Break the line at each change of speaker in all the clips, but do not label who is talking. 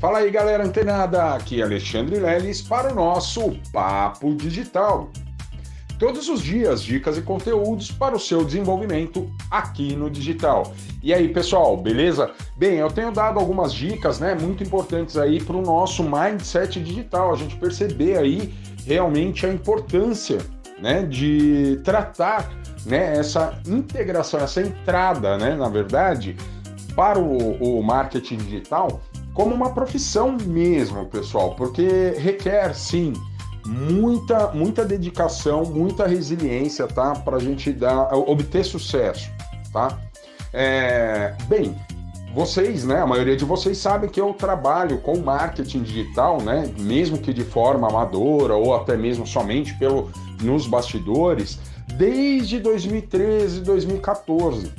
Fala aí, galera antenada! Aqui é Alexandre Leles para o nosso Papo Digital. Todos os dias, dicas e conteúdos para o seu desenvolvimento aqui no digital. E aí, pessoal, beleza? Bem, eu tenho dado algumas dicas, né, muito importantes aí para o nosso mindset digital, a gente perceber aí realmente a importância, né, de tratar, né, essa integração, essa entrada, né, na verdade, para o, o marketing digital como uma profissão mesmo, pessoal, porque requer sim muita, muita dedicação, muita resiliência, tá? Para a gente dar, obter sucesso, tá? É, bem, vocês, né? A maioria de vocês sabem que eu trabalho com marketing digital, né? Mesmo que de forma amadora ou até mesmo somente pelo nos bastidores, desde 2013, 2014.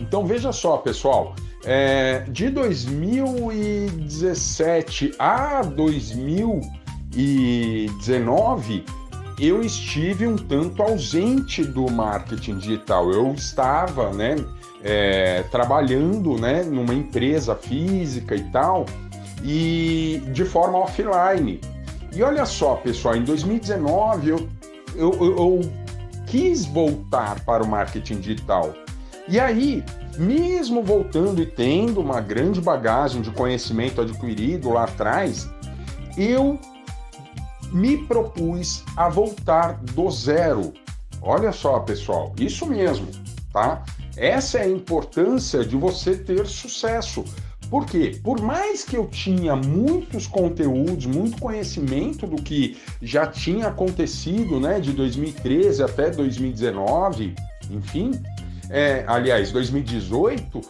Então veja só, pessoal. É, de 2017 a 2019, eu estive um tanto ausente do marketing digital. Eu estava, né, é, trabalhando, né, numa empresa física e tal, e de forma offline. E olha só, pessoal, em 2019 eu, eu, eu, eu quis voltar para o marketing digital. E aí mesmo voltando e tendo uma grande bagagem de conhecimento adquirido lá atrás, eu me propus a voltar do zero. Olha só, pessoal, isso mesmo, tá? Essa é a importância de você ter sucesso. Por quê? Por mais que eu tinha muitos conteúdos, muito conhecimento do que já tinha acontecido, né, de 2013 até 2019, enfim, é, aliás, 2018,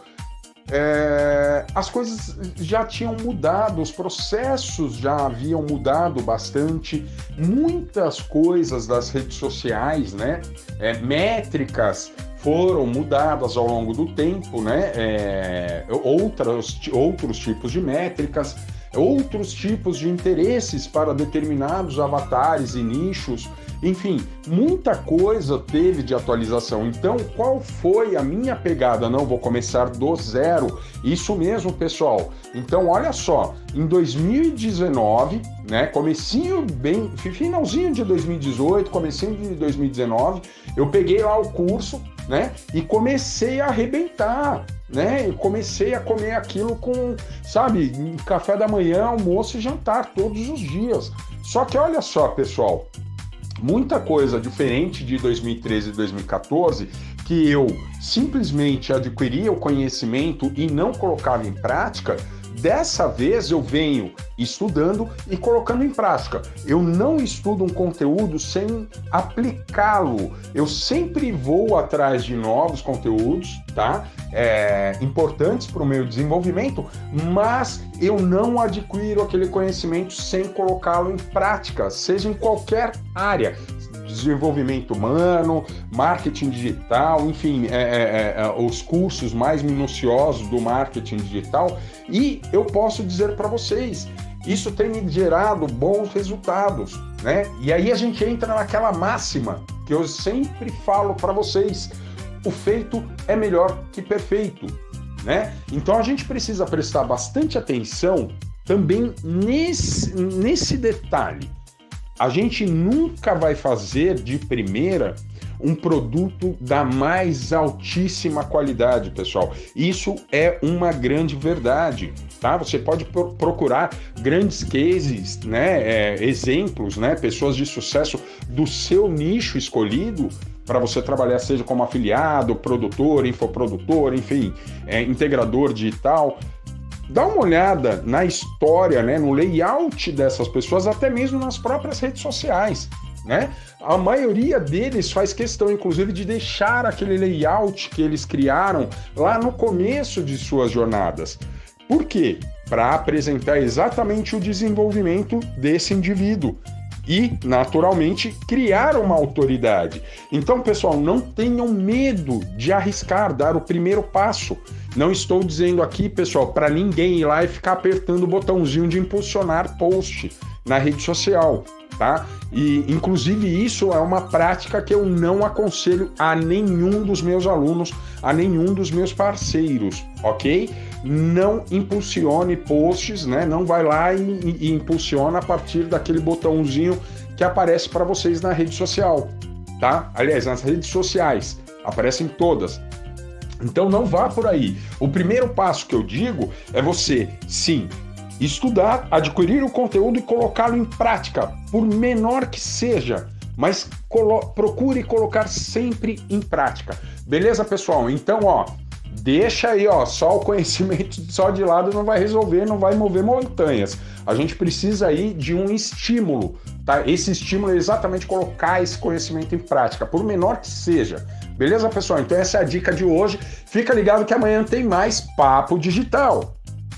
é, as coisas já tinham mudado, os processos já haviam mudado bastante, muitas coisas das redes sociais, né? É, métricas foram mudadas ao longo do tempo, né? É, outros, outros tipos de métricas, outros tipos de interesses para determinados avatares e nichos enfim, muita coisa teve de atualização. Então, qual foi a minha pegada? Não, vou começar do zero. Isso mesmo, pessoal. Então, olha só, em 2019, né, comecinho bem, finalzinho de 2018, comecinho de 2019, eu peguei lá o curso, né, e comecei a arrebentar, né? Eu comecei a comer aquilo com, sabe, café da manhã, almoço e jantar todos os dias. Só que olha só, pessoal, muita coisa diferente de 2013 e 2014 que eu simplesmente adquiria o conhecimento e não colocava em prática, dessa vez eu venho estudando e colocando em prática. Eu não estudo um conteúdo sem aplicá-lo. Eu sempre vou atrás de novos conteúdos, tá? É, importantes para o meu desenvolvimento, mas eu não adquiro aquele conhecimento sem colocá-lo em prática, seja em qualquer área desenvolvimento humano, marketing digital, enfim, é, é, é, é, os cursos mais minuciosos do marketing digital. E eu posso dizer para vocês, isso tem me gerado bons resultados, né? E aí a gente entra naquela máxima que eu sempre falo para vocês: o feito é melhor que perfeito, né? Então a gente precisa prestar bastante atenção também nesse, nesse detalhe. A gente nunca vai fazer de primeira um produto da mais altíssima qualidade, pessoal. Isso é uma grande verdade, tá? Você pode procurar grandes cases, né? É, exemplos, né? Pessoas de sucesso do seu nicho escolhido para você trabalhar, seja como afiliado, produtor, infoprodutor, enfim, é, integrador digital dá uma olhada na história, né, no layout dessas pessoas, até mesmo nas próprias redes sociais. Né? A maioria deles faz questão, inclusive, de deixar aquele layout que eles criaram lá no começo de suas jornadas. Por quê? Para apresentar exatamente o desenvolvimento desse indivíduo e, naturalmente, criar uma autoridade. Então, pessoal, não tenham medo de arriscar, dar o primeiro passo. Não estou dizendo aqui, pessoal, para ninguém ir lá e ficar apertando o botãozinho de impulsionar post na rede social. Tá? E inclusive isso é uma prática que eu não aconselho a nenhum dos meus alunos, a nenhum dos meus parceiros, ok? Não impulsione posts, né? Não vai lá e, e, e impulsiona a partir daquele botãozinho que aparece para vocês na rede social, tá? Aliás, nas redes sociais, aparecem todas. Então não vá por aí. O primeiro passo que eu digo é você, sim, estudar, adquirir o conteúdo e colocá-lo em prática, por menor que seja, mas colo procure colocar sempre em prática. Beleza, pessoal? Então, ó, deixa aí, ó, só o conhecimento só de lado não vai resolver, não vai mover montanhas. A gente precisa aí de um estímulo, tá? Esse estímulo é exatamente colocar esse conhecimento em prática, por menor que seja. Beleza, pessoal? Então essa é a dica de hoje. Fica ligado que amanhã tem mais papo digital.